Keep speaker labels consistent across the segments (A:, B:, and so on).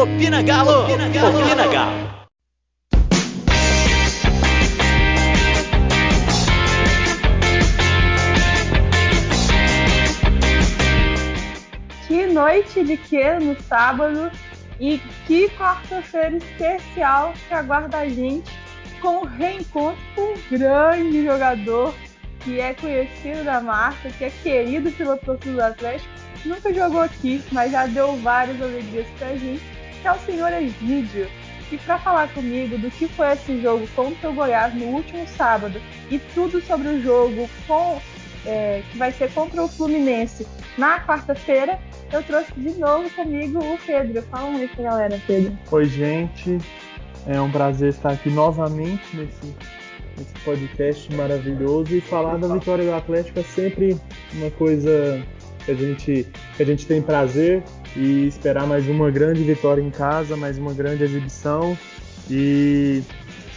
A: Opina Galo! Opina Galo! Opina Galo!
B: Que noite de que no sábado e que quarta-feira especial que aguarda a gente com o reencontro com um grande jogador que é conhecido da marca, que é querido pela torcida do Atlético, nunca jogou aqui, mas já deu várias alegrias pra gente, que é o senhor Egídio. E para falar comigo do que foi esse jogo contra o Goiás no último sábado e tudo sobre o jogo com, é, que vai ser contra o Fluminense na quarta-feira, eu trouxe de novo comigo o Pedro. Fala um pra galera, Pedro.
C: Oi, gente. É um prazer estar aqui novamente nesse, nesse podcast maravilhoso e falar da vitória do Atlético é sempre uma coisa que a gente, que a gente tem prazer e esperar mais uma grande vitória em casa, mais uma grande exibição e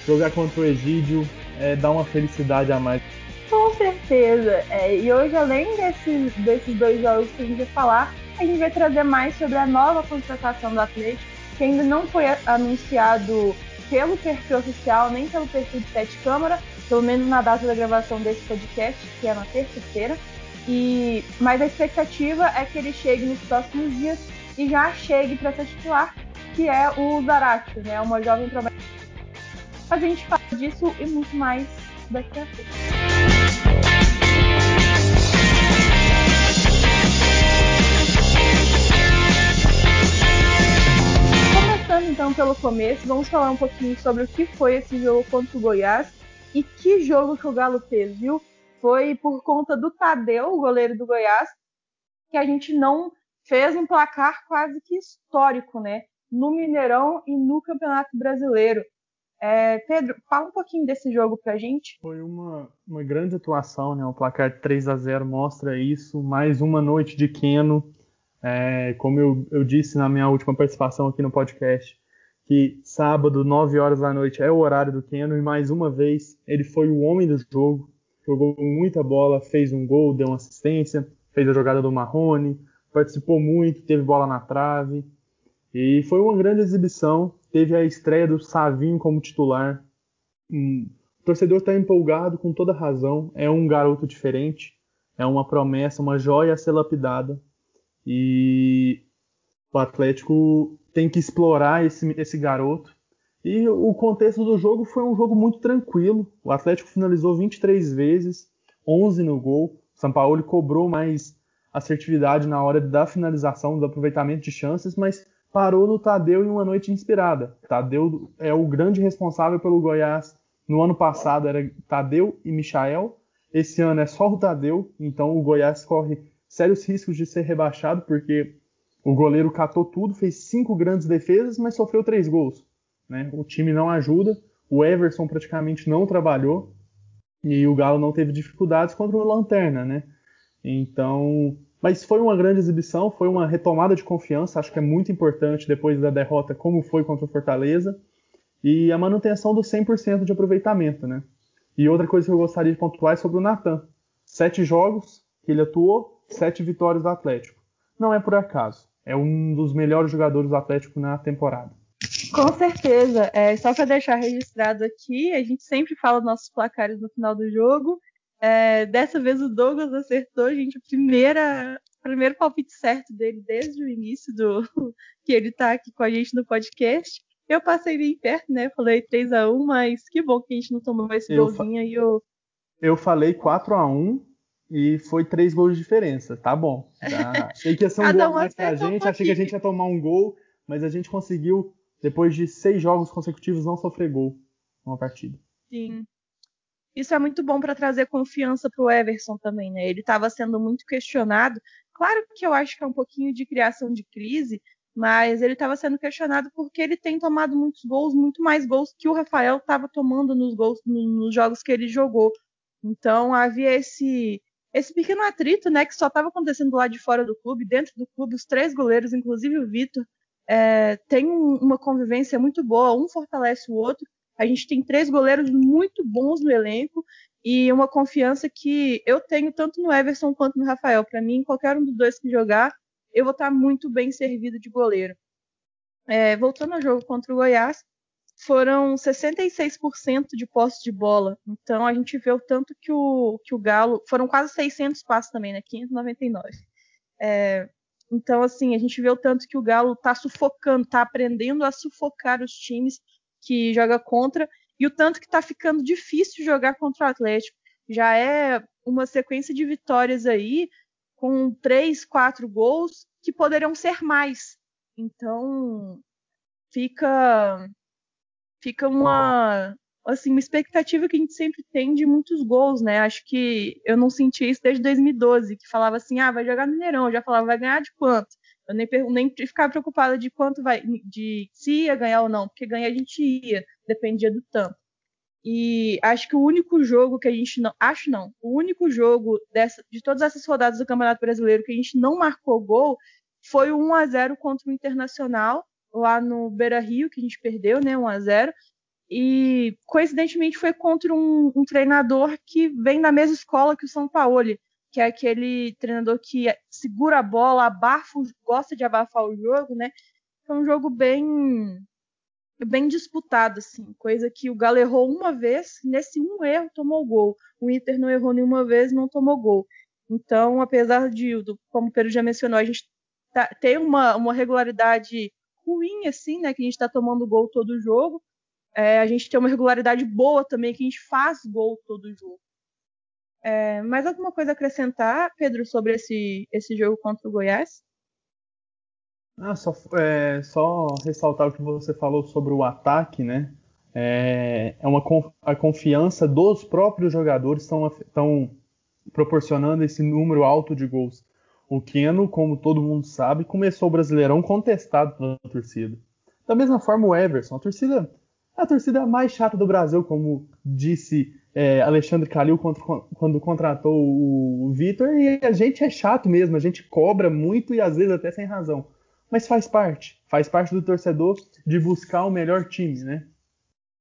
C: jogar contra o Egídio é, dá uma felicidade a mais.
B: Com certeza. É, e hoje, além desses, desses dois jogos que a gente vai falar, a gente vai trazer mais sobre a nova contratação do Atlético, que ainda não foi anunciado pelo perfil oficial, nem pelo perfil de Sete Câmara, pelo menos na data da gravação desse podcast, que é na terça-feira. E mas a expectativa é que ele chegue nos próximos dias e já chegue para ser titular, que é o Zarate, né? Uma jovem promessa. A gente fala disso e muito mais daqui a pouco. Começando então pelo começo, vamos falar um pouquinho sobre o que foi esse jogo contra o Goiás e que jogo que o Galo fez, viu? Foi por conta do Tadeu, o goleiro do Goiás, que a gente não fez um placar quase que histórico, né? No Mineirão e no Campeonato Brasileiro. É, Pedro, fala um pouquinho desse jogo pra gente.
C: Foi uma, uma grande atuação, né? O placar 3 a 0 mostra isso. Mais uma noite de Keno. É, como eu, eu disse na minha última participação aqui no podcast, que sábado, 9 horas da noite, é o horário do Keno, e mais uma vez ele foi o homem do jogo jogou muita bola, fez um gol, deu uma assistência, fez a jogada do Marrone, participou muito, teve bola na trave. E foi uma grande exibição. Teve a estreia do Savinho como titular. O torcedor está empolgado com toda razão. É um garoto diferente, é uma promessa, uma joia a ser lapidada. E o Atlético tem que explorar esse, esse garoto e o contexto do jogo foi um jogo muito tranquilo. O Atlético finalizou 23 vezes, 11 no gol. O Sampaoli cobrou mais assertividade na hora da finalização, do aproveitamento de chances, mas parou no Tadeu em uma noite inspirada. Tadeu é o grande responsável pelo Goiás. No ano passado era Tadeu e Michael. Esse ano é só o Tadeu, então o Goiás corre sérios riscos de ser rebaixado, porque o goleiro catou tudo, fez cinco grandes defesas, mas sofreu três gols. Né? O time não ajuda, o Everson praticamente não trabalhou e o Galo não teve dificuldades contra o Lanterna, né? Então, mas foi uma grande exibição, foi uma retomada de confiança, acho que é muito importante depois da derrota, como foi contra o Fortaleza, e a manutenção do 100% de aproveitamento, né? E outra coisa que eu gostaria de pontuar é sobre o Natan. Sete jogos que ele atuou, sete vitórias do Atlético. Não é por acaso, é um dos melhores jogadores do Atlético na temporada.
B: Com certeza. É, só para deixar registrado aqui, a gente sempre fala nossos placares no final do jogo. É, dessa vez o Douglas acertou, gente, a primeira, primeiro palpite certo dele desde o início do que ele está aqui com a gente no podcast. Eu passei bem perto, né? Falei 3 a 1 mas que bom que a gente não tomou esse eu golzinho aí. Eu...
C: eu falei 4 a 1 e foi três gols de diferença. Tá bom. Tá. Achei que ia ser um gol mais pra gente, um achei que a gente ia tomar um gol, mas a gente conseguiu depois de seis jogos consecutivos, não sofrer gol numa partida.
B: Sim. Isso é muito bom para trazer confiança para o Everson também, né? Ele estava sendo muito questionado. Claro que eu acho que é um pouquinho de criação de crise, mas ele estava sendo questionado porque ele tem tomado muitos gols, muito mais gols que o Rafael estava tomando nos gols nos jogos que ele jogou. Então havia esse esse pequeno atrito, né, que só estava acontecendo lá de fora do clube, dentro do clube, os três goleiros, inclusive o Vitor, é, tem uma convivência muito boa, um fortalece o outro. A gente tem três goleiros muito bons no elenco e uma confiança que eu tenho tanto no Everson quanto no Rafael. Para mim, qualquer um dos dois que jogar, eu vou estar muito bem servido de goleiro. É, voltando ao jogo contra o Goiás, foram 66% de posse de bola. Então a gente vê o tanto que o, que o Galo. Foram quase 600 passos também, né? 599. É, então, assim, a gente vê o tanto que o Galo tá sufocando, tá aprendendo a sufocar os times que joga contra e o tanto que tá ficando difícil jogar contra o Atlético. Já é uma sequência de vitórias aí com três, quatro gols que poderiam ser mais. Então, fica fica uma assim uma expectativa que a gente sempre tem de muitos gols, né? Acho que eu não senti isso desde 2012, que falava assim, ah, vai jogar no Mineirão, eu já falava vai ganhar de quanto. Eu nem, nem ficava preocupada de quanto vai, de se ia ganhar ou não, porque ganhar a gente ia, dependia do tanto. E acho que o único jogo que a gente não, acho não, o único jogo dessa, de todas essas rodadas do Campeonato Brasileiro que a gente não marcou gol foi o 1 a 0 contra o Internacional lá no Beira Rio, que a gente perdeu, né, 1 a 0 E coincidentemente foi contra um, um treinador que vem da mesma escola que o São Paulo, que é aquele treinador que segura a bola, abafa, gosta de abafar o jogo, né? Foi um jogo bem bem disputado, assim, coisa que o Galo errou uma vez, nesse um erro tomou gol. O Inter não errou nenhuma vez, não tomou gol. Então, apesar de, do, como o Pedro já mencionou, a gente tá, ter uma, uma regularidade ruim, assim, né? Que a gente está tomando gol todo jogo. É, a gente tem uma regularidade boa também, que a gente faz gol todo jogo. É, mais alguma coisa a acrescentar, Pedro, sobre esse, esse jogo contra o Goiás?
C: Ah, só, é, só ressaltar o que você falou sobre o ataque, né? É, é uma a confiança dos próprios jogadores estão proporcionando esse número alto de gols. O Keno, como todo mundo sabe, começou o Brasileirão contestado pela torcida. Da mesma forma o Everson, a torcida, a torcida mais chata do Brasil, como disse é, Alexandre Calil quando, quando contratou o, o Vitor, e a gente é chato mesmo, a gente cobra muito e às vezes até sem razão. Mas faz parte, faz parte do torcedor de buscar o melhor time, né?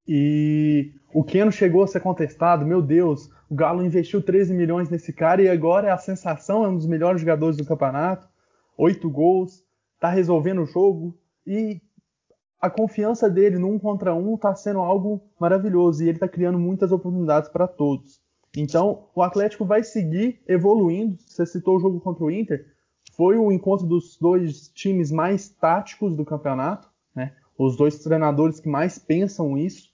C: E o Keno chegou a ser contestado, meu Deus, o Galo investiu 13 milhões nesse cara e agora é a sensação, é um dos melhores jogadores do campeonato, oito gols, tá resolvendo o jogo e a confiança dele no um contra um tá sendo algo maravilhoso e ele tá criando muitas oportunidades para todos. Então, o Atlético vai seguir evoluindo. Você citou o jogo contra o Inter, foi o encontro dos dois times mais táticos do campeonato, né? Os dois treinadores que mais pensam isso.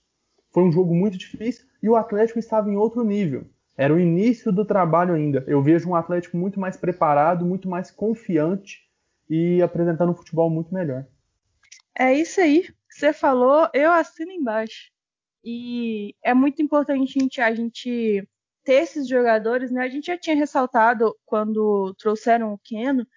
C: Foi um jogo muito difícil e o Atlético estava em outro nível. Era o início do trabalho ainda. Eu vejo um Atlético muito mais preparado, muito mais confiante e apresentando um futebol muito melhor.
B: É isso aí você falou, eu assino embaixo. E é muito importante a gente, a gente ter esses jogadores, né? A gente já tinha ressaltado quando trouxeram o Keno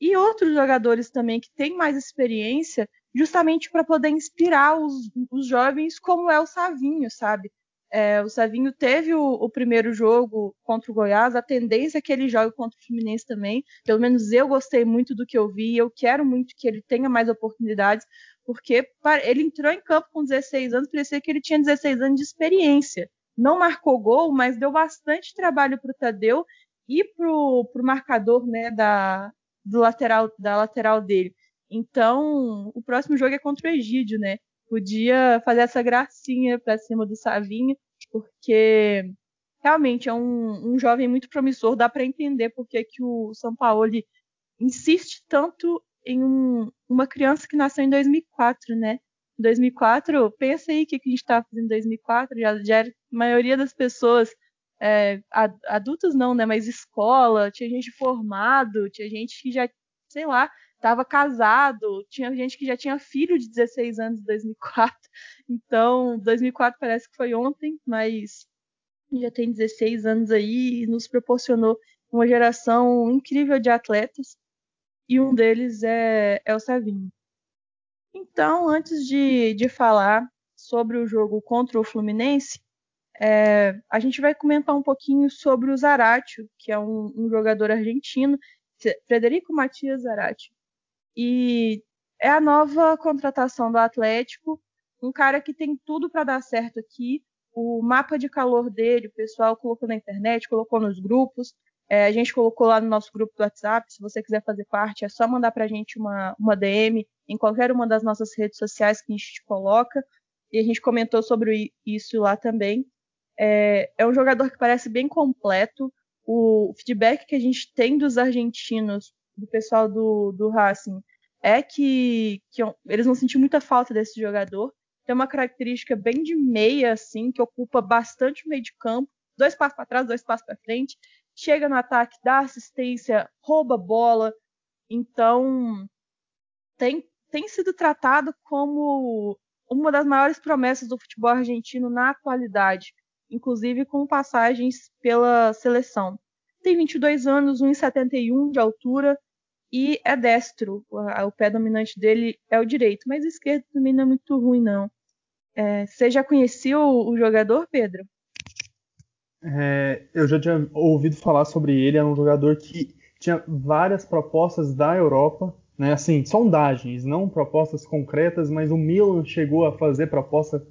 B: e outros jogadores também que têm mais experiência justamente para poder inspirar os, os, jovens, como é o Savinho, sabe? É, o Savinho teve o, o, primeiro jogo contra o Goiás, a tendência é que ele jogue contra o Fluminense também. Pelo menos eu gostei muito do que eu vi, eu quero muito que ele tenha mais oportunidades, porque ele entrou em campo com 16 anos, parecia que ele tinha 16 anos de experiência. Não marcou gol, mas deu bastante trabalho para o Tadeu e para o marcador né, da, do lateral, da lateral dele. Então, o próximo jogo é contra o Egídio, né? Podia fazer essa gracinha para cima do Savinho, porque realmente é um, um jovem muito promissor. Dá para entender porque que o São Paulo insiste tanto em um, uma criança que nasceu em 2004, né? Em 2004, pensa aí o que, que a gente estava fazendo em 2004, já, já era, a maioria das pessoas, é, adultos não, né? Mas escola, tinha gente formado, tinha gente que já, sei lá, estava casado, tinha gente que já tinha filho de 16 anos em 2004. Então, 2004 parece que foi ontem, mas já tem 16 anos aí e nos proporcionou uma geração incrível de atletas. E um deles é, é o Savinho. Então, antes de, de falar sobre o jogo contra o Fluminense, é, a gente vai comentar um pouquinho sobre o Zaratio, que é um, um jogador argentino, Frederico Matias Zaratio. E é a nova contratação do Atlético, um cara que tem tudo para dar certo aqui. O mapa de calor dele, o pessoal colocou na internet, colocou nos grupos. É, a gente colocou lá no nosso grupo do WhatsApp. Se você quiser fazer parte, é só mandar para a gente uma, uma DM em qualquer uma das nossas redes sociais que a gente coloca. E a gente comentou sobre isso lá também. É, é um jogador que parece bem completo. O feedback que a gente tem dos argentinos, do pessoal do, do Racing, é que, que eles não sentiram muita falta desse jogador. Tem uma característica bem de meia, assim, que ocupa bastante o meio de campo. Dois passos para trás, dois passos para frente. Chega no ataque, dá assistência, rouba bola. Então, tem, tem sido tratado como uma das maiores promessas do futebol argentino na atualidade inclusive com passagens pela seleção. Tem 22 anos, 1,71 de altura e é destro. O pé dominante dele é o direito, mas o esquerdo também não é muito ruim, não. É, você já conhecia o, o jogador, Pedro?
C: É, eu já tinha ouvido falar sobre ele. É um jogador que tinha várias propostas da Europa, né? Assim, sondagens, não propostas concretas, mas o Milan chegou a fazer proposta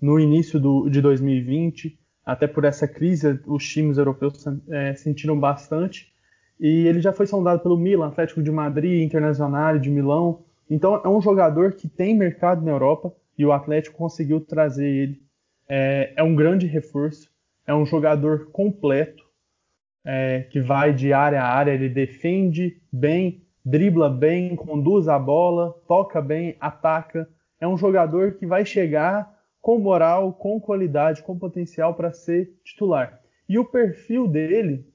C: no início do, de 2020, até por essa crise, os times europeus é, sentiram bastante. E ele já foi sondado pelo Milan, Atlético de Madrid, Internacional de Milão. Então é um jogador que tem mercado na Europa e o Atlético conseguiu trazer ele. É, é um grande reforço, é um jogador completo, é, que vai de área a área, ele defende bem, dribla bem, conduz a bola, toca bem, ataca. É um jogador que vai chegar com moral, com qualidade, com potencial para ser titular. E o perfil dele,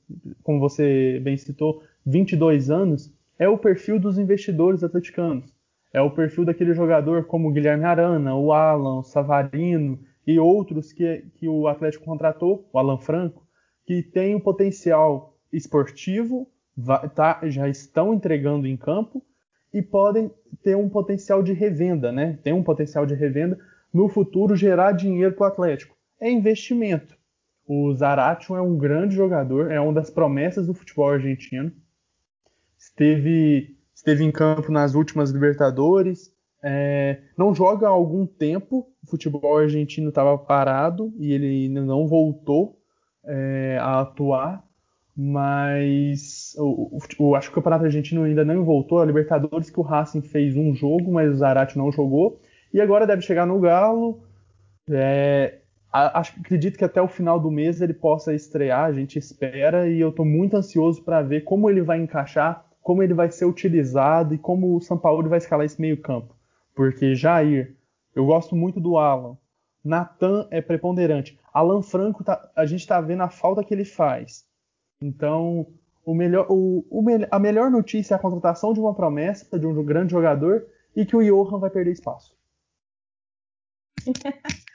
C: como você bem citou, 22 anos, é o perfil dos investidores atleticanos. É o perfil daquele jogador como o Guilherme Arana, o Alan, o Savarino e outros que, que o Atlético contratou, o Alan Franco, que tem um potencial esportivo, tá, já estão entregando em campo e podem ter um potencial de revenda, né? Tem um potencial de revenda no futuro gerar dinheiro para o Atlético. É investimento. O Zaratio é um grande jogador, é uma das promessas do futebol argentino. Esteve, esteve em campo nas últimas Libertadores. É, não joga há algum tempo. O futebol argentino estava parado e ele não voltou é, a atuar. Mas o, o, acho que o Campeonato Argentino ainda não voltou. A Libertadores que o Racing fez um jogo, mas o Zaratio não jogou. E agora deve chegar no Galo. É, acho, acredito que até o final do mês ele possa estrear, a gente espera, e eu estou muito ansioso para ver como ele vai encaixar, como ele vai ser utilizado e como o São Paulo vai escalar esse meio-campo. Porque Jair, eu gosto muito do Alan. Natan é preponderante. Alan Franco, tá, a gente está vendo a falta que ele faz. Então, o melhor, o, o, a melhor notícia é a contratação de uma promessa, de um grande jogador, e que o Johan vai perder espaço.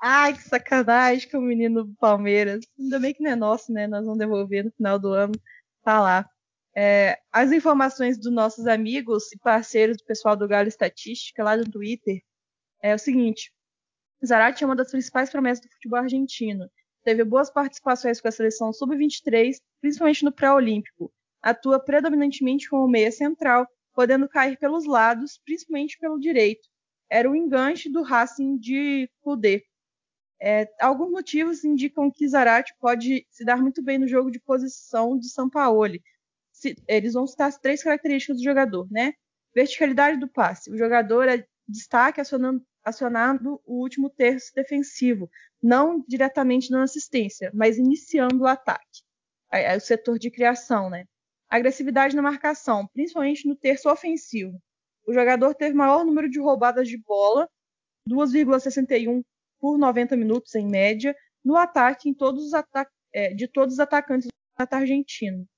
B: Ai, que sacanagem com o menino do Palmeiras. Ainda bem que não é nosso, né? Nós vamos devolver no final do ano. Tá lá. É, as informações dos nossos amigos e parceiros do pessoal do Galo Estatística lá no Twitter é o seguinte: Zarate é uma das principais promessas do futebol argentino. Teve boas participações com a seleção sub-23, principalmente no pré-olímpico. Atua predominantemente como meia central, podendo cair pelos lados, principalmente pelo direito era o enganche do Racing de Kudê. É, alguns motivos indicam que Zarate pode se dar muito bem no jogo de posição de Sampaoli. Se, eles vão citar as três características do jogador, né? Verticalidade do passe. O jogador é destaque acionando, acionando o último terço defensivo, não diretamente dando assistência, mas iniciando o ataque. É, é o setor de criação, né? Agressividade na marcação, principalmente no terço ofensivo. O jogador teve maior número de roubadas de bola, 2,61 por 90 minutos em média, no ataque em todos é, de todos os atacantes do argentino.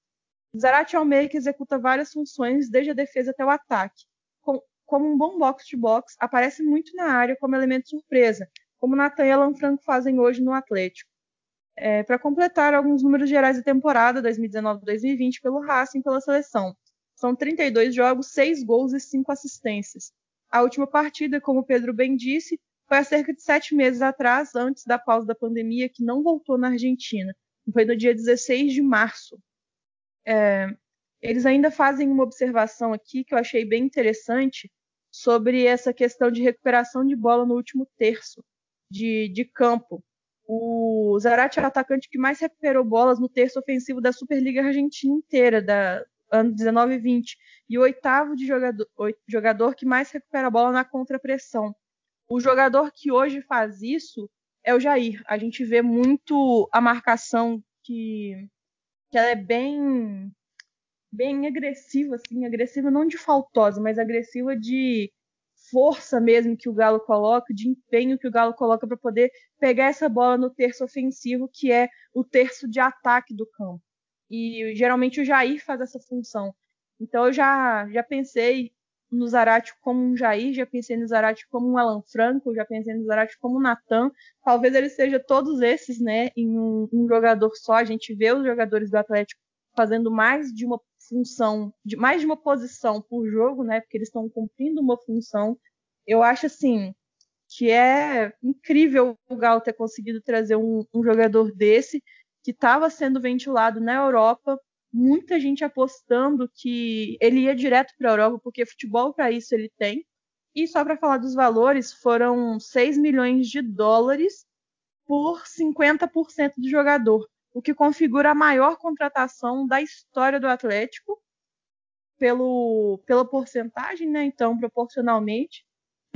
B: Zarate meio que executa várias funções, desde a defesa até o ataque. Com, como um bom box-to-box, aparece muito na área como elemento surpresa, como Natan e Alan Franco fazem hoje no Atlético. É, Para completar alguns números gerais da temporada 2019-2020 pelo Racing pela seleção. São 32 jogos, 6 gols e 5 assistências. A última partida, como o Pedro bem disse, foi há cerca de sete meses atrás, antes da pausa da pandemia, que não voltou na Argentina. Foi no dia 16 de março. É, eles ainda fazem uma observação aqui que eu achei bem interessante sobre essa questão de recuperação de bola no último terço de, de campo. O Zarate é o atacante que mais recuperou bolas no terço ofensivo da Superliga Argentina inteira, da ano 19 e 20. E o oitavo de jogador, jogador que mais recupera a bola na contrapressão. O jogador que hoje faz isso é o Jair. A gente vê muito a marcação que, que ela é bem bem agressiva, assim, agressiva não de faltosa, mas agressiva de força mesmo que o Galo coloca, de empenho que o Galo coloca para poder pegar essa bola no terço ofensivo, que é o terço de ataque do campo. E geralmente o Jair faz essa função. Então eu já, já pensei no Zarate como um Jair, já pensei no Zarate como um Alan Franco, já pensei no Zarate como um Natan. Talvez ele seja todos esses, né, em um, um jogador só. A gente vê os jogadores do Atlético fazendo mais de uma função, de mais de uma posição por jogo, né? Porque eles estão cumprindo uma função. Eu acho assim que é incrível o Galo ter conseguido trazer um, um jogador desse que estava sendo ventilado na Europa, muita gente apostando que ele ia direto para a Europa, porque futebol para isso ele tem. E só para falar dos valores, foram 6 milhões de dólares por 50% do jogador o que configura a maior contratação da história do Atlético pelo, pela porcentagem, né? Então, proporcionalmente.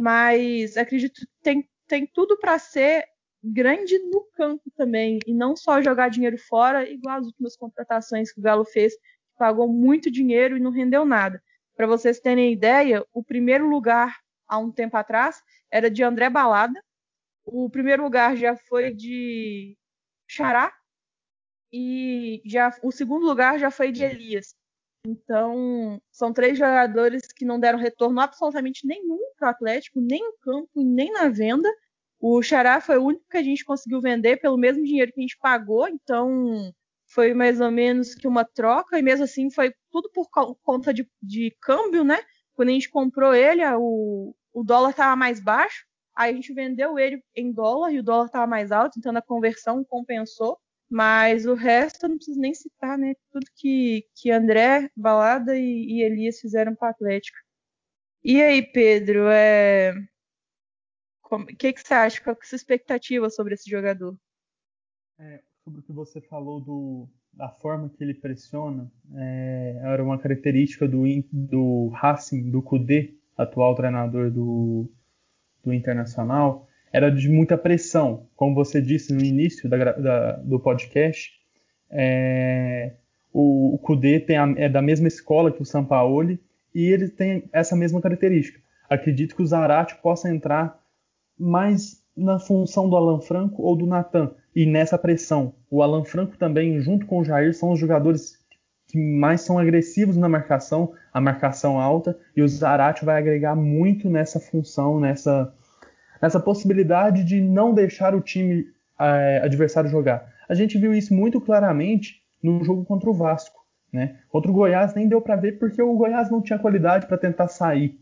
B: Mas acredito que tem, tem tudo para ser grande no campo também e não só jogar dinheiro fora, igual as últimas contratações que o Galo fez, que pagou muito dinheiro e não rendeu nada. Para vocês terem ideia, o primeiro lugar há um tempo atrás era de André Balada, o primeiro lugar já foi de Xará, e já o segundo lugar já foi de Elias. Então, são três jogadores que não deram retorno absolutamente nenhum para o Atlético, nem no campo, nem na venda. O Xará foi o único que a gente conseguiu vender pelo mesmo dinheiro que a gente pagou, então foi mais ou menos que uma troca, e mesmo assim foi tudo por conta de, de câmbio, né? Quando a gente comprou ele, o, o dólar estava mais baixo, aí a gente vendeu ele em dólar e o dólar estava mais alto, então a conversão compensou. Mas o resto eu não preciso nem citar, né? Tudo que, que André, Balada e, e Elias fizeram para o Atlético. E aí, Pedro, é... o que, que você acha? Qual é a sua expectativa sobre esse jogador?
C: É, sobre o que você falou do, da forma que ele pressiona, é, era uma característica do, do Racing, do Kudê, atual treinador do, do Internacional, era de muita pressão. Como você disse no início da, da, do podcast, é, o, o Kudê a, é da mesma escola que o Sampaoli e ele tem essa mesma característica. Acredito que o Zarate possa entrar mais na função do Alan Franco ou do Natan e nessa pressão. O Alan Franco também, junto com o Jair, são os jogadores que mais são agressivos na marcação, a marcação alta, e o Zarate vai agregar muito nessa função, nessa essa possibilidade de não deixar o time é, adversário jogar. A gente viu isso muito claramente no jogo contra o Vasco. Né? Contra o Goiás nem deu para ver porque o Goiás não tinha qualidade para tentar sair.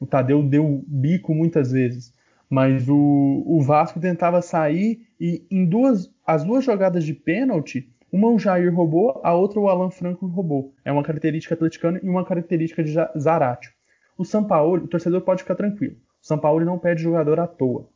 C: O Tadeu deu bico muitas vezes, mas o, o Vasco tentava sair e em duas as duas jogadas de pênalti, uma o Jair roubou, a outra o Alan Franco roubou. É uma característica atleticana e uma característica de Zaratio. O São Paulo, o torcedor pode ficar tranquilo. O São Paulo não pede jogador à toa.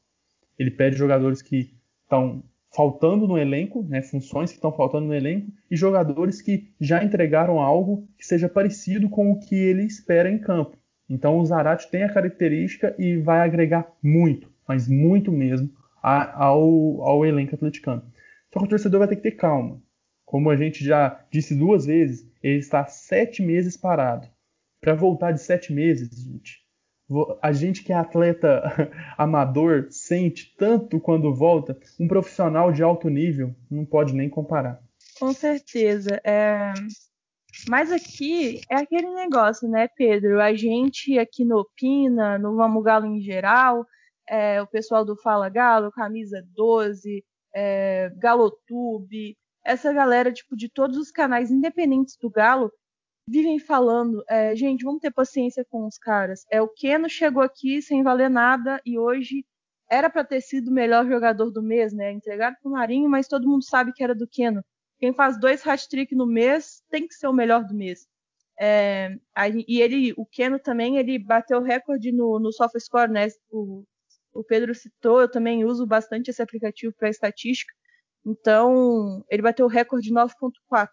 C: Ele pede jogadores que estão faltando no elenco, né, funções que estão faltando no elenco, e jogadores que já entregaram algo que seja parecido com o que ele espera em campo. Então o Zarate tem a característica e vai agregar muito, mas muito mesmo, ao, ao elenco atleticano. Só que o torcedor vai ter que ter calma. Como a gente já disse duas vezes, ele está sete meses parado. Para voltar de sete meses, gente, a gente que é atleta amador sente tanto quando volta, um profissional de alto nível não pode nem comparar.
B: Com certeza. É... Mas aqui é aquele negócio, né, Pedro? A gente aqui no Opina, no Vamos Galo em geral, é, o pessoal do Fala Galo, Camisa 12, é, Galotube, essa galera tipo de todos os canais independentes do Galo, vivem falando, é, gente, vamos ter paciência com os caras. É o Keno chegou aqui sem valer nada e hoje era para ter sido o melhor jogador do mês, né? Entregado pro Marinho, mas todo mundo sabe que era do Keno. Quem faz dois hat-trick no mês tem que ser o melhor do mês. É, e ele, o Keno também, ele bateu recorde no, no SofaScore, né? O, o Pedro citou, eu também uso bastante esse aplicativo para estatística. Então, ele bateu o recorde de 9.4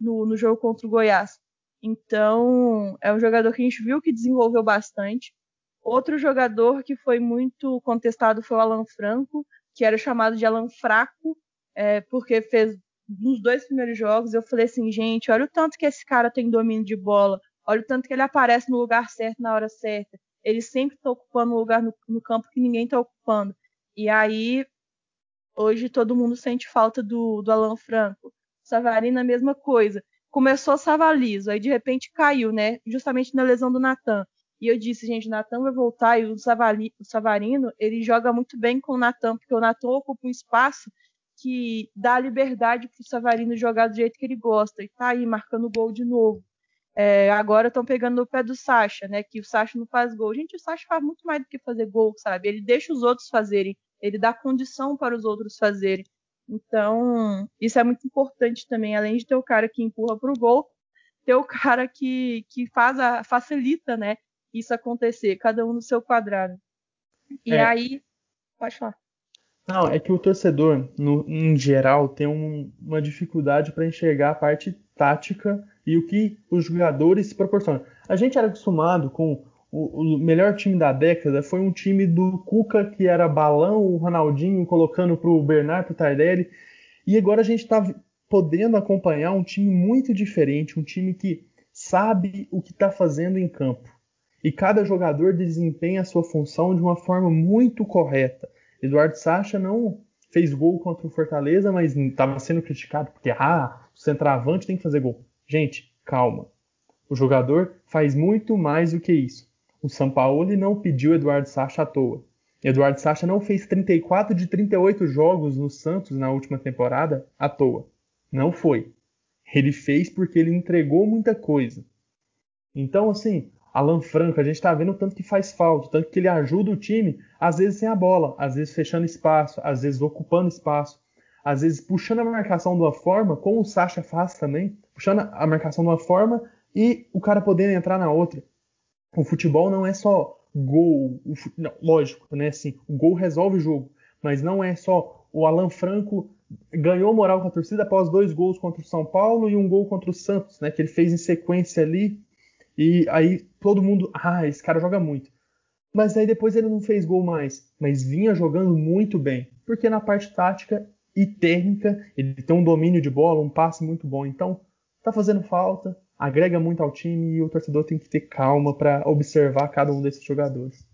B: no, no jogo contra o Goiás. Então, é um jogador que a gente viu que desenvolveu bastante. Outro jogador que foi muito contestado foi o Alan Franco, que era chamado de Alan Fraco, é, porque fez nos dois primeiros jogos. Eu falei assim, gente, olha o tanto que esse cara tem domínio de bola, olha o tanto que ele aparece no lugar certo na hora certa. Ele sempre está ocupando um lugar no, no campo que ninguém está ocupando. E aí, hoje todo mundo sente falta do, do Alan Franco. Savarino, a mesma coisa. Começou Savalizo, aí de repente caiu, né? Justamente na lesão do Natan. E eu disse, gente, o Natan vai voltar e o, Savali, o Savarino, ele joga muito bem com o Natan, porque o Natan ocupa um espaço que dá liberdade para o Savarino jogar do jeito que ele gosta. E tá aí marcando gol de novo. É, agora estão pegando no pé do Sacha, né? Que o Sacha não faz gol. Gente, o Sacha faz muito mais do que fazer gol, sabe? Ele deixa os outros fazerem. Ele dá condição para os outros fazerem. Então, isso é muito importante também, além de ter o cara que empurra para o gol, ter o cara que, que faz a, facilita, né, isso acontecer, cada um no seu quadrado. E é. aí, pode falar.
C: Não, é que o torcedor, no, em geral, tem um, uma dificuldade para enxergar a parte tática e o que os jogadores proporcionam. A gente era acostumado com o, o, melhor time da década foi um time do Cuca, que era balão, o Ronaldinho colocando para o Bernardo Tardelli. E agora a gente está podendo acompanhar um time muito diferente, um time que sabe o que está fazendo em campo. E cada jogador desempenha a sua função de uma forma muito correta. Eduardo Sacha não fez gol contra o Fortaleza, mas estava sendo criticado porque ah, o centroavante tem que fazer gol. Gente, calma. O jogador faz muito mais do que isso. O Sampaoli não pediu Eduardo Sacha à toa. Eduardo Sacha não fez 34 de 38 jogos no Santos na última temporada à toa. Não foi. Ele fez porque ele entregou muita coisa. Então, assim, Alan Franco, a gente tá vendo o tanto que faz falta, tanto que ele ajuda o time, às vezes sem a bola, às vezes fechando espaço, às vezes ocupando espaço, às vezes puxando a marcação de uma forma, como o Sacha faz também, puxando a marcação de uma forma e o cara podendo entrar na outra o futebol não é só gol, não, lógico, né? Assim, o gol resolve o jogo, mas não é só o Alan Franco ganhou moral com a torcida após dois gols contra o São Paulo e um gol contra o Santos, né? Que ele fez em sequência ali e aí todo mundo, ah, esse cara joga muito. Mas aí depois ele não fez gol mais, mas vinha jogando muito bem, porque na parte tática e técnica ele tem um domínio de bola, um passe muito bom. Então tá fazendo falta, agrega muito ao time e o torcedor tem que ter calma para observar cada um desses jogadores.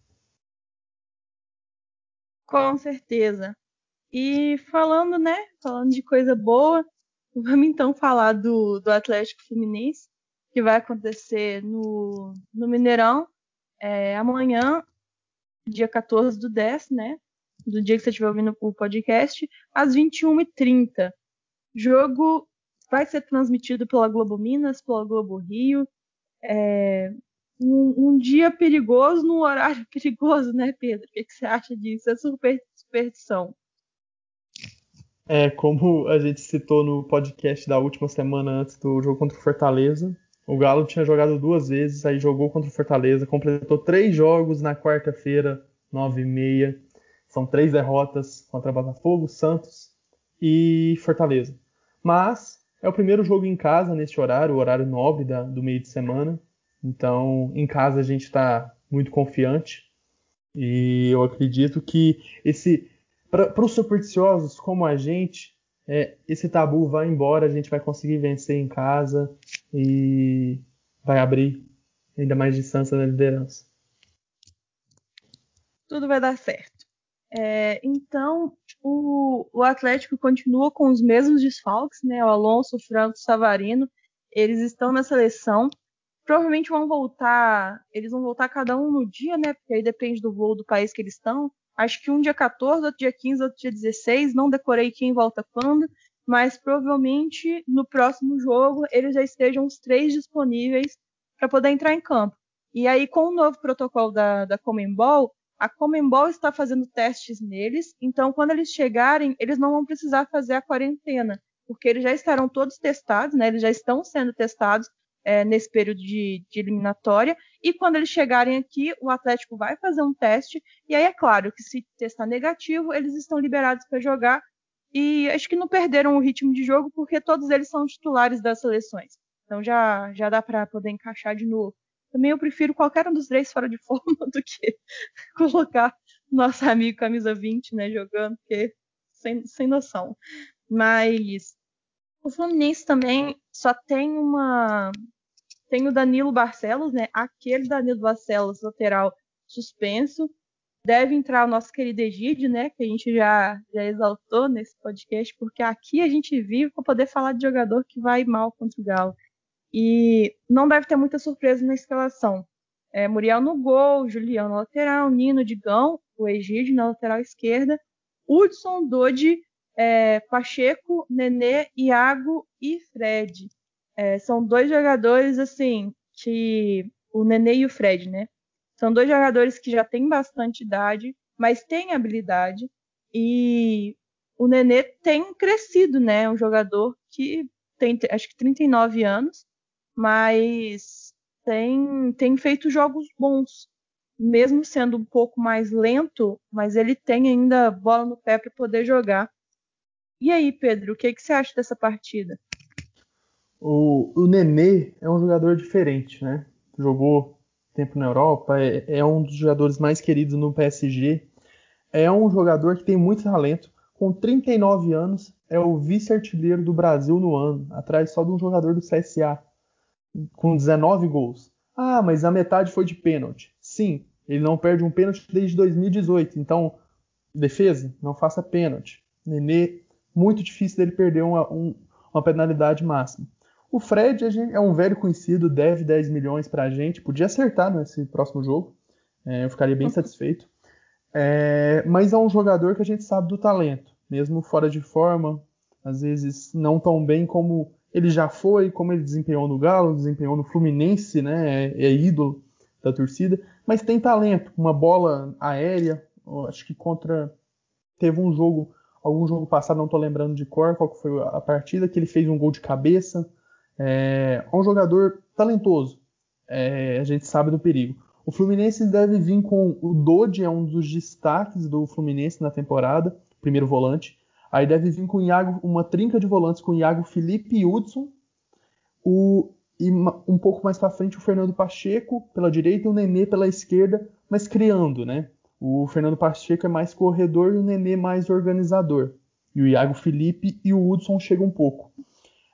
B: Com certeza. E falando, né? Falando de coisa boa, vamos então falar do, do Atlético Fluminense, que vai acontecer no, no Mineirão é, amanhã, dia 14 do 10, né? Do dia que você estiver ouvindo o podcast, às 21h30. Jogo vai ser transmitido pela Globo Minas, pela Globo Rio. É um, um, dia perigoso num horário perigoso, né, Pedro? O que, que você acha disso? É super superstição.
C: É, como a gente citou no podcast da última semana antes do jogo contra o Fortaleza, o Galo tinha jogado duas vezes, aí jogou contra o Fortaleza, completou três jogos na quarta-feira, nove e meia. São três derrotas contra Botafogo, Santos e Fortaleza. Mas é o primeiro jogo em casa neste horário, o horário nobre da, do meio de semana. Então, em casa a gente está muito confiante. E eu acredito que esse para os supersticiosos como a gente, é, esse tabu vai embora, a gente vai conseguir vencer em casa e vai abrir ainda mais distância na liderança.
B: Tudo vai dar certo. É, então, o, o Atlético continua com os mesmos desfalques, né? O Alonso, o Franco, o Savarino, eles estão na seleção. Provavelmente vão voltar, eles vão voltar cada um no dia, né? Porque aí depende do voo do país que eles estão. Acho que um dia 14, outro dia 15, outro dia 16. Não decorei quem volta quando, mas provavelmente no próximo jogo eles já estejam os três disponíveis para poder entrar em campo. E aí, com o novo protocolo da, da Comembol, a Comembol está fazendo testes neles, então quando eles chegarem, eles não vão precisar fazer a quarentena, porque eles já estarão todos testados, né? Eles já estão sendo testados é, nesse período de, de, eliminatória. E quando eles chegarem aqui, o Atlético vai fazer um teste. E aí é claro que se testar negativo, eles estão liberados para jogar. E acho que não perderam o ritmo de jogo porque todos eles são titulares das seleções. Então já, já dá para poder encaixar de novo. Também eu prefiro qualquer um dos três fora de forma do que colocar nosso amigo camisa 20, né, jogando, porque sem, sem noção. Mas o Fluminense também só tem uma. Tem o Danilo Barcelos, né? Aquele Danilo Barcelos, lateral suspenso. Deve entrar o nosso querido Egídio, né? Que a gente já, já exaltou nesse podcast, porque aqui a gente vive para poder falar de jogador que vai mal contra o Galo. E não deve ter muita surpresa na escalação. É, Muriel no gol, Julião na lateral, Nino, Digão, o Egídio na lateral esquerda, Hudson, Dodi é, Pacheco, Nenê, Iago e Fred. É, são dois jogadores, assim, que. O Nenê e o Fred, né? São dois jogadores que já têm bastante idade, mas têm habilidade. E o Nenê tem crescido, né? Um jogador que tem, acho que 39 anos, mas tem, tem feito jogos bons. Mesmo sendo um pouco mais lento, mas ele tem ainda bola no pé para poder jogar. E aí, Pedro, o que, que você acha dessa partida?
C: O, o Nenê é um jogador diferente, né? Jogou tempo na Europa, é, é um dos jogadores mais queridos no PSG. É um jogador que tem muito talento. Com 39 anos, é o vice-artilheiro do Brasil no ano, atrás só de um jogador do CSA, com 19 gols. Ah, mas a metade foi de pênalti. Sim, ele não perde um pênalti desde 2018. Então, defesa, não faça pênalti. Nenê muito difícil dele perder uma, um, uma penalidade máxima. O Fred é um velho conhecido, deve 10 milhões para a gente, podia acertar nesse próximo jogo, é, eu ficaria bem satisfeito. É, mas é um jogador que a gente sabe do talento, mesmo fora de forma, às vezes não tão bem como ele já foi, como ele desempenhou no Galo, desempenhou no Fluminense, né, é, é ídolo da torcida, mas tem talento, uma bola aérea, acho que contra teve um jogo algum jogo passado, não estou lembrando de cor qual foi a partida, que ele fez um gol de cabeça. É, é um jogador talentoso. É, a gente sabe do perigo. O Fluminense deve vir com o Dodi, é um dos destaques do Fluminense na temporada, primeiro volante. Aí deve vir com Iago, uma trinca de volantes com o Iago Felipe e Hudson. O, e um pouco mais para frente o Fernando Pacheco pela direita e o Nenê pela esquerda, mas criando, né? O Fernando Pacheco é mais corredor e o Nenê mais organizador. E o Iago Felipe e o Hudson chegam um pouco.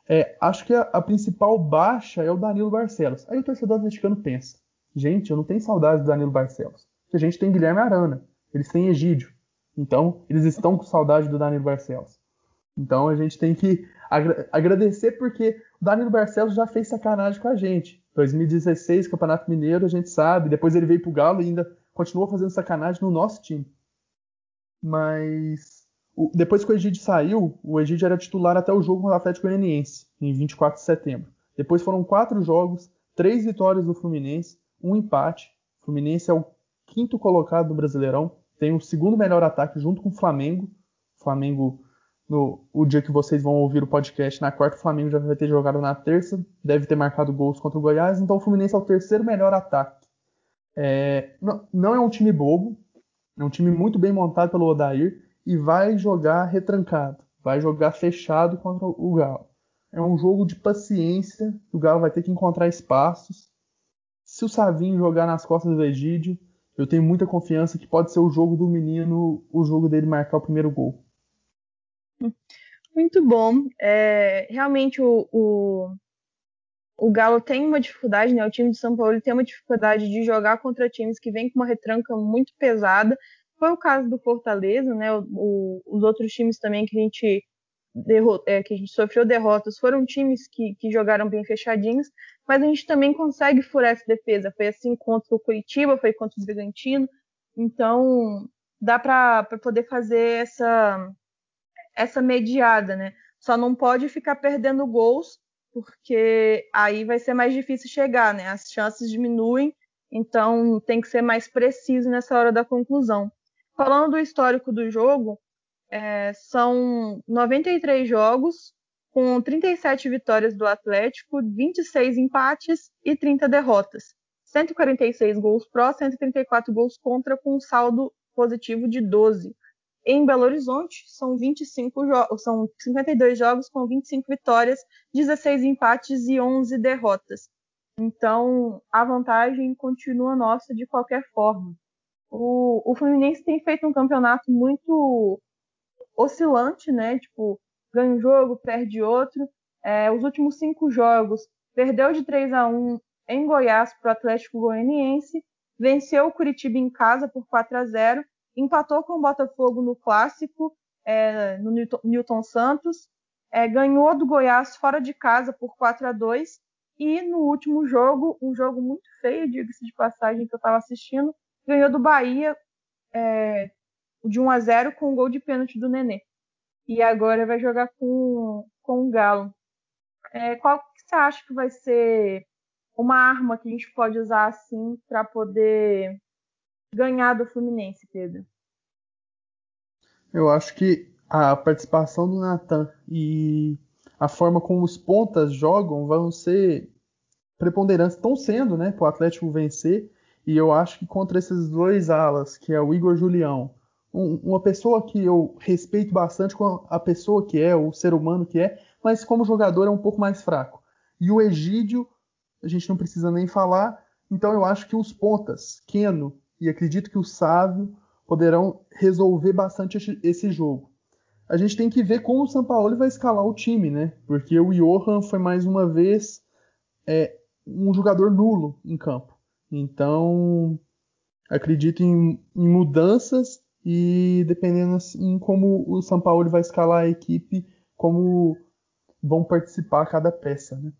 C: É, acho que a, a, principal baixa é o Danilo Barcelos. Aí o torcedor mexicano pensa: gente, eu não tenho saudade do Danilo Barcelos. A gente tem Guilherme Arana, eles têm Egídio. Então, eles estão com saudade do Danilo Barcelos. Então, a gente tem que agra agradecer porque o Danilo Barcelos já fez sacanagem com a gente. 2016, Campeonato Mineiro, a gente sabe. Depois ele veio pro Galo e ainda continuou fazendo sacanagem no nosso time. Mas o, depois que o Egídio saiu, o Egídio era titular até o jogo com o Atlético Goianiense, em 24 de setembro. Depois foram quatro jogos, três vitórias do Fluminense, um empate. O Fluminense é o quinto colocado do Brasileirão, tem o segundo melhor ataque junto com o Flamengo. O Flamengo, no o dia que vocês vão ouvir o podcast, na quarta, o Flamengo já vai ter jogado na terça, deve ter marcado gols contra o Goiás, então o Fluminense é o terceiro melhor ataque. É, não, não, é um time bobo, é um time muito bem montado pelo Odair e vai jogar retrancado, vai jogar fechado contra o Galo. É um jogo de paciência, o Galo vai ter que encontrar espaços. Se o Savinho jogar nas costas do Egídio, eu tenho muita confiança que pode ser o jogo do menino, o jogo dele marcar o primeiro gol.
B: Muito bom. É, realmente o, o, o Galo tem uma dificuldade, né? O time de São Paulo tem uma dificuldade de jogar contra times que vêm com uma retranca muito pesada. Foi o caso do Fortaleza, né? O, o, os outros times também que a gente é, que a gente sofreu derrotas foram times que, que jogaram bem fechadinhos, mas a gente também consegue furar essa defesa. Foi assim contra o Curitiba, foi contra o Bragantino. Então dá para poder fazer essa essa mediada, né? Só não pode ficar perdendo gols porque aí vai ser mais difícil chegar, né? As chances diminuem, então tem que ser mais preciso nessa hora da conclusão. Falando do histórico do jogo, é, são 93 jogos com 37 vitórias do Atlético, 26 empates e 30 derrotas. 146 gols pró, 134 gols contra, com um saldo positivo de 12. Em Belo Horizonte, são 25 são 52 jogos com 25 vitórias, 16 empates e 11 derrotas. Então, a vantagem continua nossa de qualquer forma. O, o Fluminense tem feito um campeonato muito oscilante, né? Tipo, ganha um jogo, perde outro. É, os últimos cinco jogos, perdeu de 3 a 1 em Goiás para o Atlético Goianiense, venceu o Curitiba em casa por 4 a 0 empatou com o Botafogo no Clássico, é, no Newton, Santos, é, ganhou do Goiás fora de casa por 4 a 2 e no último jogo, um jogo muito feio, diga-se de passagem, que eu estava assistindo, ganhou do Bahia é, de 1 a 0 com um gol de pênalti do Nenê. E agora vai jogar com, com o Galo. É, qual que você acha que vai ser uma arma que a gente pode usar assim para poder ganhar do Fluminense, Pedro?
C: Eu acho que a participação do Natan e a forma como os pontas jogam vão ser preponderantes, estão sendo, né, para o Atlético vencer. E eu acho que contra esses dois alas, que é o Igor Julião, um, uma pessoa que eu respeito bastante com a pessoa que é, o ser humano que é, mas como jogador é um pouco mais fraco. E o Egídio, a gente não precisa nem falar. Então eu acho que os pontas, Keno e acredito que o Sávio poderão resolver bastante esse jogo. A gente tem que ver como o São Paulo vai escalar o time, né? Porque o Johan foi mais uma vez é, um jogador nulo em campo. Então, acredito em, em mudanças e dependendo assim como o São Paulo vai escalar a equipe, como vão participar cada peça, né?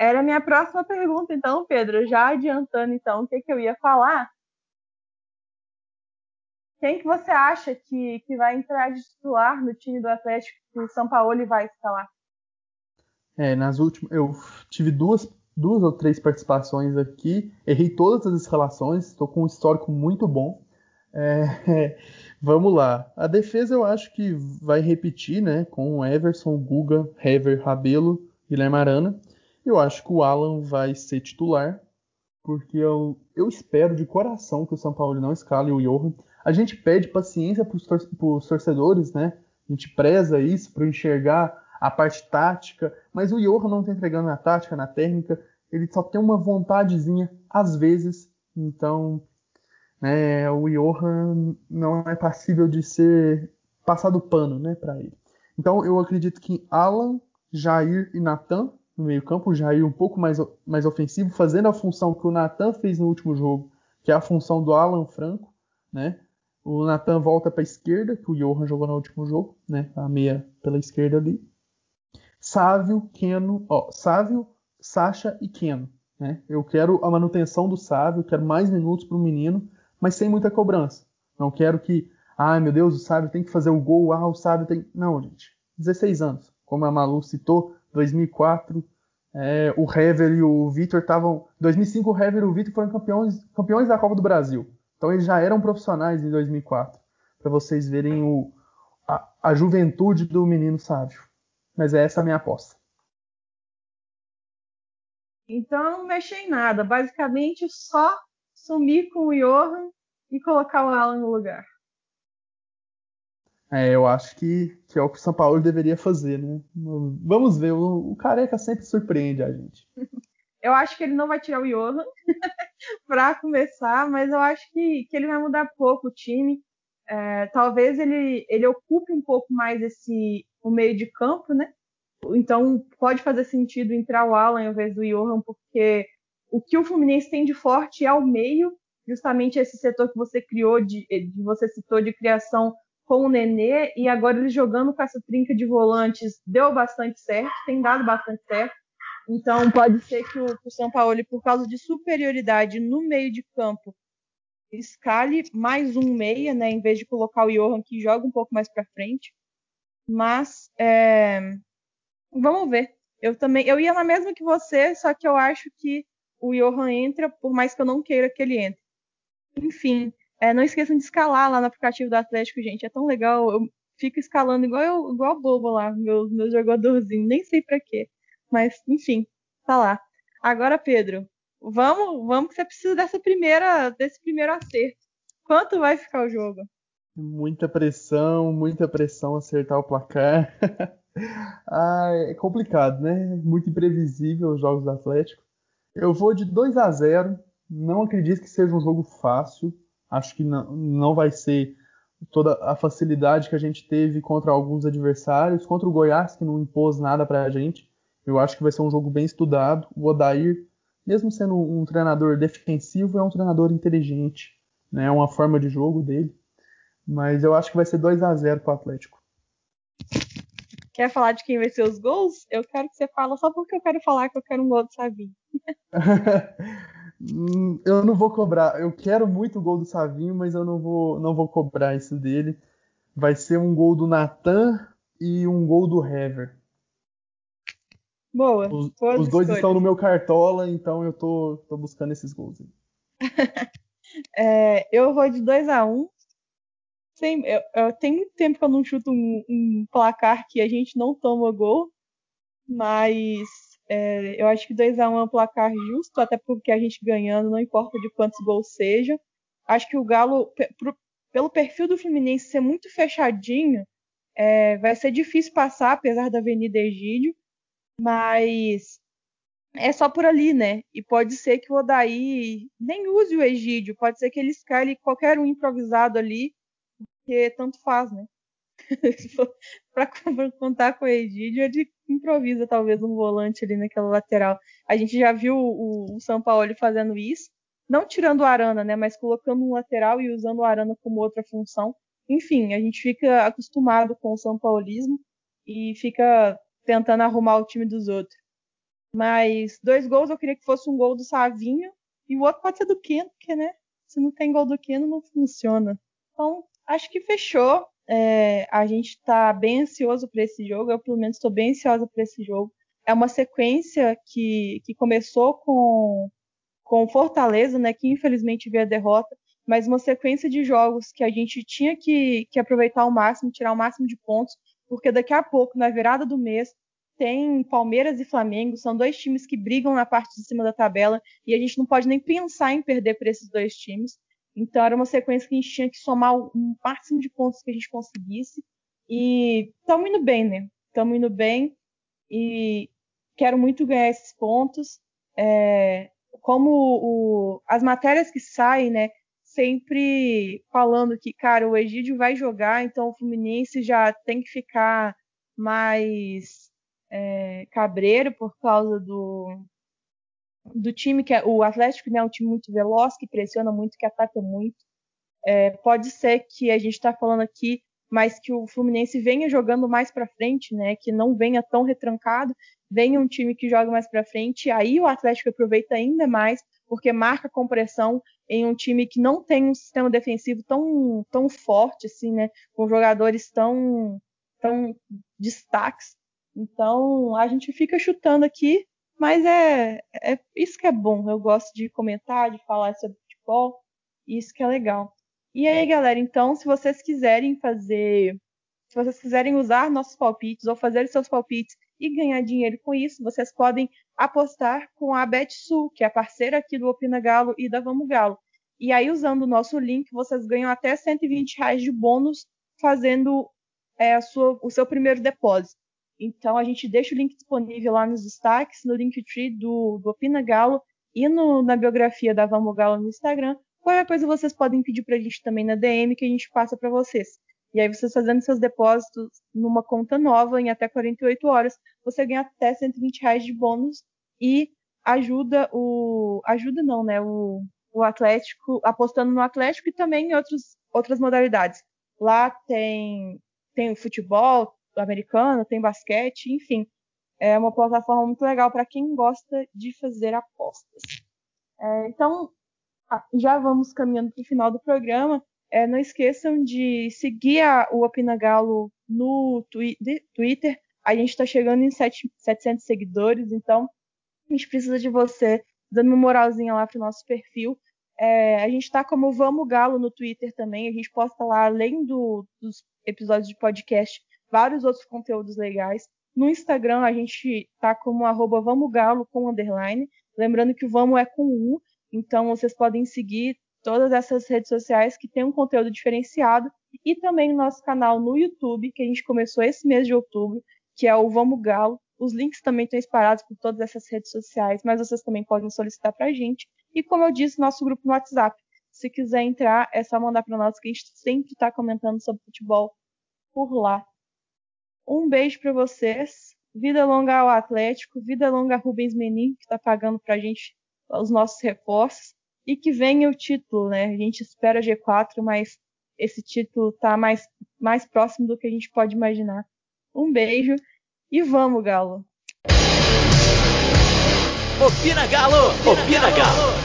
B: Era a minha próxima pergunta, então, Pedro, já adiantando então o que, que eu ia falar. Quem que você acha que, que vai entrar de titular no time do Atlético que o São Paulo vai escalar?
C: É, nas últimas, eu tive duas, duas ou três participações aqui, errei todas as escalações, estou com um histórico muito bom. É, vamos lá. A defesa eu acho que vai repetir, né? Com Everson, Guga, Hever, Rabelo, Guilherme Arana. Eu acho que o Alan vai ser titular, porque eu, eu espero de coração que o São Paulo não escale o Johan. A gente pede paciência para os torcedores, né? A gente preza isso para enxergar a parte tática, mas o Johan não está entregando na tática, na técnica, ele só tem uma vontadezinha às vezes, então né, o Johan não é passível de ser passado pano né, para ele. Então eu acredito que Alan, Jair e Natan no meio-campo, o Jair um pouco mais, mais ofensivo, fazendo a função que o Natan fez no último jogo, que é a função do Alan Franco, né? O Natan volta para a esquerda, que o Johan jogou no último jogo, né? A meia pela esquerda ali. Sávio, Keno, ó, Sávio, Sacha e Keno, né? Eu quero a manutenção do Sávio, quero mais minutos para o menino, mas sem muita cobrança. Não quero que, ai meu Deus, o Sávio tem que fazer o gol, ah, o Sávio tem. Não, gente. 16 anos, como a Malu citou, 2004, é, o Hever e o Vitor estavam. 2005 o Hever e o Vitor foram campeões, campeões da Copa do Brasil. Então eles já eram profissionais em 2004. Para vocês verem o, a, a, juventude do menino sábio. Mas é essa a minha aposta.
B: Então não mexi em nada. Basicamente só sumir com o Johan e colocar o Alan no lugar.
C: É, eu acho que, que é o que o São Paulo deveria fazer, né? Vamos ver, o, o Careca sempre surpreende a gente.
B: Eu acho que ele não vai tirar o Johan para começar, mas eu acho que, que ele vai mudar pouco o time. É, talvez ele, ele ocupe um pouco mais esse o meio de campo, né? Então pode fazer sentido entrar o Alan ao invés do Johan, porque o que o Fluminense tem de forte é o meio, justamente esse setor que você criou, de, de você citou de criação com o Nenê e agora ele jogando com essa trinca de volantes deu bastante certo, tem dado bastante certo. Então pode ser que o, o São Paulo, por causa de superioridade no meio de campo, escale mais um meia, né, em vez de colocar o Johan que joga um pouco mais para frente. Mas é, vamos ver. Eu também, eu ia na mesma que você, só que eu acho que o Johan entra, por mais que eu não queira que ele entre. Enfim, é, não esqueçam de escalar lá no aplicativo do Atlético, gente. É tão legal. Eu fico escalando igual eu, igual bobo lá, meu, meu jogadorzinho, nem sei para quê. Mas, enfim, tá lá. Agora, Pedro, vamos, vamos que você precisa dessa primeira, desse primeiro acerto. Quanto vai ficar o jogo?
C: Muita pressão, muita pressão acertar o placar. ah, é complicado, né? Muito imprevisível os jogos do Atlético. Eu vou de 2 a 0. Não acredito que seja um jogo fácil. Acho que não, não vai ser toda a facilidade que a gente teve contra alguns adversários, contra o Goiás, que não impôs nada para a gente. Eu acho que vai ser um jogo bem estudado. O Odair, mesmo sendo um treinador defensivo, é um treinador inteligente. Né? É uma forma de jogo dele. Mas eu acho que vai ser 2 a 0 para o Atlético.
B: Quer falar de quem vai ser os gols? Eu quero que você fale só porque eu quero falar que eu quero um gol do Savinho.
C: eu não vou cobrar. Eu quero muito o gol do Savinho, mas eu não vou, não vou cobrar isso dele. Vai ser um gol do Natan e um gol do Hever.
B: Boa.
C: Os, os dois estão no meu cartola, então eu tô, tô buscando esses gols.
B: é, eu vou de 2 a 1 um. Sim, eu, eu tenho muito tempo que eu não chuto um, um placar que a gente não toma gol, mas é, eu acho que 2 a 1 um é um placar justo, até porque a gente ganhando, não importa de quantos gols seja. Acho que o Galo, pelo perfil do Fluminense ser muito fechadinho, é, vai ser difícil passar, apesar da Avenida Egídio, mas é só por ali, né? E pode ser que o Odaí nem use o Egídio, pode ser que ele escale qualquer um improvisado ali porque tanto faz, né? para contar com o Egídio, ele improvisa talvez um volante ali naquela lateral. A gente já viu o, o São Paulo fazendo isso, não tirando o Arana, né, mas colocando um lateral e usando o Arana como outra função. Enfim, a gente fica acostumado com o São Paulismo e fica tentando arrumar o time dos outros. Mas dois gols eu queria que fosse um gol do Savinho e o outro pode ser do Keno, porque, né, se não tem gol do Keno não funciona. Então, acho que fechou. É, a gente está bem ansioso para esse jogo. Eu, pelo menos, estou bem ansiosa para esse jogo. É uma sequência que, que começou com, com Fortaleza, né, que infelizmente veio a derrota, mas uma sequência de jogos que a gente tinha que, que aproveitar ao máximo, tirar o máximo de pontos, porque daqui a pouco, na virada do mês, tem Palmeiras e Flamengo, são dois times que brigam na parte de cima da tabela e a gente não pode nem pensar em perder para esses dois times. Então era uma sequência que a gente tinha que somar o máximo de pontos que a gente conseguisse. E estamos indo bem, né? Estamos indo bem e quero muito ganhar esses pontos. É, como o, as matérias que saem, né? Sempre falando que, cara, o Egídio vai jogar, então o Fluminense já tem que ficar mais é, cabreiro por causa do, do time que é o Atlético, né, é um time muito veloz, que pressiona muito, que ataca muito. É, pode ser que a gente está falando aqui, mas que o Fluminense venha jogando mais para frente, né, que não venha tão retrancado, venha um time que joga mais para frente, aí o Atlético aproveita ainda mais, porque marca com pressão em um time que não tem um sistema defensivo tão, tão forte, assim, né, com jogadores tão, tão destaques. Então a gente fica chutando aqui mas é, é isso que é bom. Eu gosto de comentar, de falar sobre futebol. Isso que é legal. E aí, galera, então, se vocês quiserem fazer, se vocês quiserem usar nossos palpites ou fazer seus palpites e ganhar dinheiro com isso, vocês podem apostar com a BetSul, que é parceira aqui do Opina Galo e da Vamos Galo. E aí, usando o nosso link, vocês ganham até 120 reais de bônus fazendo é, sua, o seu primeiro depósito. Então a gente deixa o link disponível lá nos destaques, no Linktree do, do Opina Galo e no, na biografia da Vamos Galo no Instagram. Qualquer coisa vocês podem pedir para a gente também na DM que a gente passa para vocês. E aí vocês fazendo seus depósitos numa conta nova em até 48 horas, você ganha até 120 reais de bônus e ajuda o. Ajuda não, né? O, o Atlético, apostando no Atlético e também em outros, outras modalidades. Lá tem, tem o futebol, americano, tem basquete, enfim. É uma plataforma muito legal para quem gosta de fazer apostas. É, então, já vamos caminhando para o final do programa. É, não esqueçam de seguir a, o Opina Galo no twi Twitter. A gente está chegando em 7, 700 seguidores, então a gente precisa de você dando uma moralzinha lá para o nosso perfil. É, a gente está como Vamos Galo no Twitter também. A gente posta lá, além do, dos episódios de podcast, vários outros conteúdos legais. No Instagram a gente tá como arroba vamogalo com underline. Lembrando que o Vamos é com U, então vocês podem seguir todas essas redes sociais que tem um conteúdo diferenciado e também o nosso canal no YouTube, que a gente começou esse mês de outubro, que é o Vamos Galo. Os links também estão espalhados por todas essas redes sociais, mas vocês também podem solicitar para a gente. E como eu disse, nosso grupo no WhatsApp. Se quiser entrar, é só mandar para nós, que a gente sempre está comentando sobre futebol por lá. Um beijo para vocês. Vida longa ao Atlético, vida longa a Rubens Menin, que está pagando para a gente os nossos reforços. E que venha o título, né? A gente espera G4, mas esse título está mais, mais próximo do que a gente pode imaginar. Um beijo e vamos, Galo!
A: Opina Galo! Opina Galo!